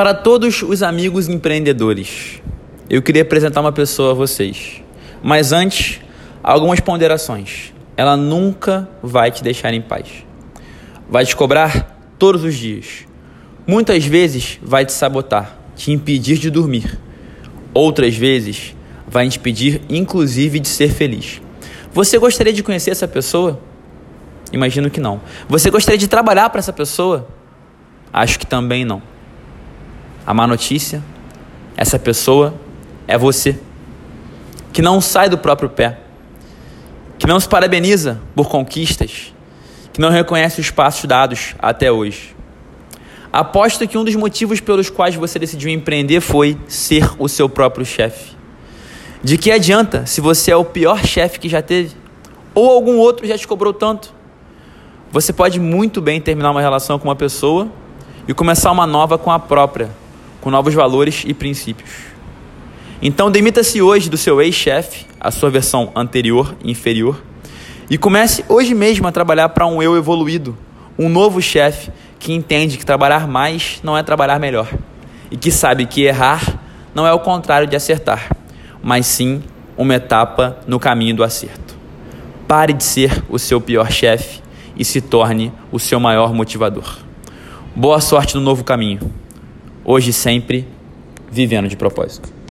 Para todos os amigos empreendedores, eu queria apresentar uma pessoa a vocês. Mas antes, algumas ponderações. Ela nunca vai te deixar em paz. Vai te cobrar todos os dias. Muitas vezes vai te sabotar, te impedir de dormir. Outras vezes vai te impedir, inclusive, de ser feliz. Você gostaria de conhecer essa pessoa? Imagino que não. Você gostaria de trabalhar para essa pessoa? Acho que também não. A má notícia, essa pessoa é você, que não sai do próprio pé, que não se parabeniza por conquistas, que não reconhece os passos dados até hoje. Aposto que um dos motivos pelos quais você decidiu empreender foi ser o seu próprio chefe. De que adianta se você é o pior chefe que já teve? Ou algum outro já te cobrou tanto? Você pode muito bem terminar uma relação com uma pessoa e começar uma nova com a própria, com novos valores e princípios. Então, demita-se hoje do seu ex-chefe, a sua versão anterior e inferior, e comece hoje mesmo a trabalhar para um eu evoluído, um novo chefe que entende que trabalhar mais não é trabalhar melhor e que sabe que errar não é o contrário de acertar, mas sim uma etapa no caminho do acerto. Pare de ser o seu pior chefe e se torne o seu maior motivador. Boa sorte no novo caminho. Hoje e sempre, vivendo de propósito.